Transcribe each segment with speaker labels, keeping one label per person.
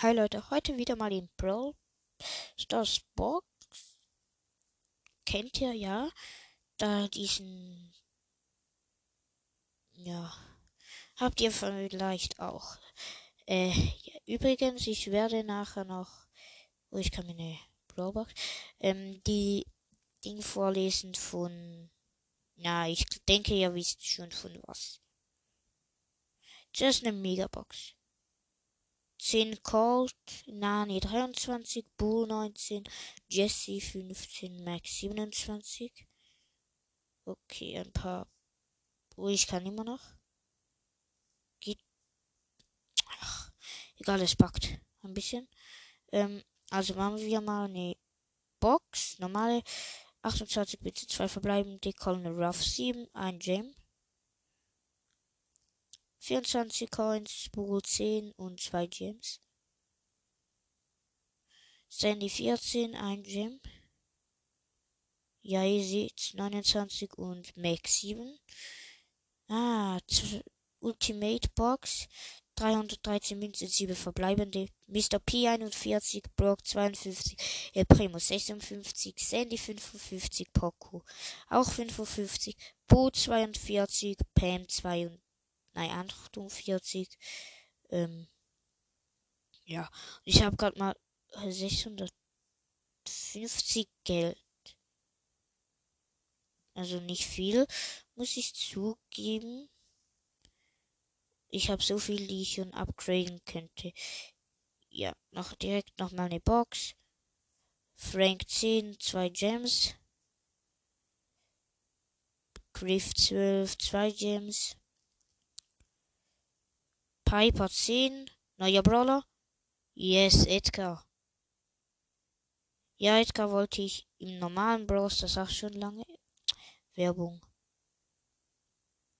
Speaker 1: Hi Leute, heute wieder mal in Brawl Stars Box. Kennt ihr ja, da diesen, ja, habt ihr vielleicht auch. Äh, ja, übrigens, ich werde nachher noch, oh, ich kann meine Brawlbox, ähm, die Ding vorlesen von, na, ich denke, ihr wisst schon von was. Das ist eine Megabox. 10 Colt, Nani 23, Bull 19, Jesse 15, Max 27. Okay, ein paar. Oh, ich kann immer noch. Geht. Ach, egal, es packt. Ein bisschen. Ähm, also machen wir mal eine Box. Normale 28 bitte 2 verbleiben. Die Colonel Ruff 7, ein Gem. 24 Coins, Bull 10 und 2 Gems. Sandy 14, ein Gem. Ja, ihr seht 29 und Max 7. Ah, Ultimate Box. 313 Münzen, 7 verbleibende. Mr. P 41, Brock 52, El Primo 56, Sandy 55, Poco auch 55, Bo 42, Pam 22 nein, 48. Ähm, ja, ich habe gerade mal 650 Geld. Also nicht viel, muss ich zugeben. Ich habe so viel, die ich schon upgraden könnte. Ja, noch direkt noch mal eine Box. Frank 10, 2 Gems. Griff 12, 2 Gems. Piper 10. Neuer Brawler. Yes, Edgar. Ja, Edgar wollte ich im normalen Bros, das auch schon lange. Werbung.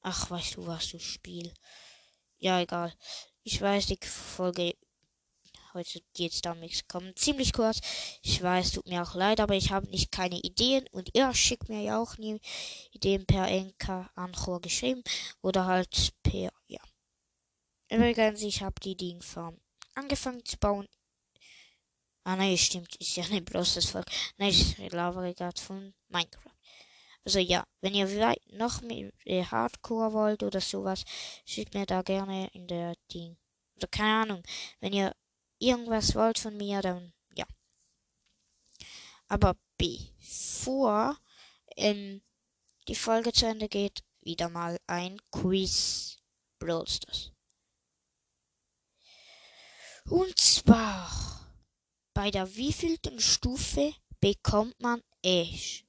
Speaker 1: Ach, weißt du was, du Spiel. Ja, egal. Ich weiß, die Folge heute geht's damit kommen ziemlich kurz. Ich weiß, tut mir auch leid, aber ich habe nicht keine Ideen und ihr schickt mir ja auch nie Ideen per Enka Anchor geschrieben oder halt per. Übrigens, ich habe die Dingfarm angefangen zu bauen. Ah, nein, stimmt, ist ja nicht bloß das Volk. Nein, ich labere gerade von Minecraft. Also ja, wenn ihr noch mehr Hardcore wollt oder sowas, schickt mir da gerne in der Ding. Oder keine Ahnung, wenn ihr irgendwas wollt von mir, dann ja. Aber bevor ähm, die Folge zu Ende geht, wieder mal ein Quiz. Brawl Stars. Und zwar bei der wievielten Stufe bekommt man Ash?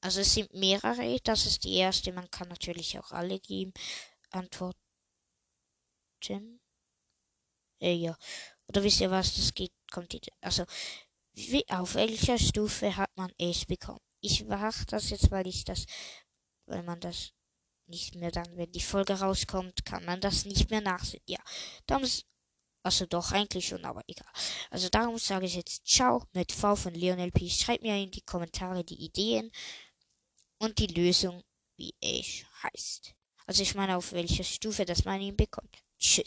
Speaker 1: Also es sind mehrere, das ist die erste, man kann natürlich auch alle geben. Antworten. Äh, ja. Oder wisst ihr was, das geht, kommt die, also wie, auf welcher Stufe hat man Ash bekommen? Ich mache das jetzt, weil ich das, weil man das nicht mehr dann, wenn die Folge rauskommt, kann man das nicht mehr nachsehen. Ja, darum also doch, eigentlich schon, aber egal. Also darum sage ich jetzt Ciao mit V von Lionel P. Schreibt mir in die Kommentare die Ideen und die Lösung, wie es heißt. Also ich meine, auf welcher Stufe das man ihn bekommt. Tschüss.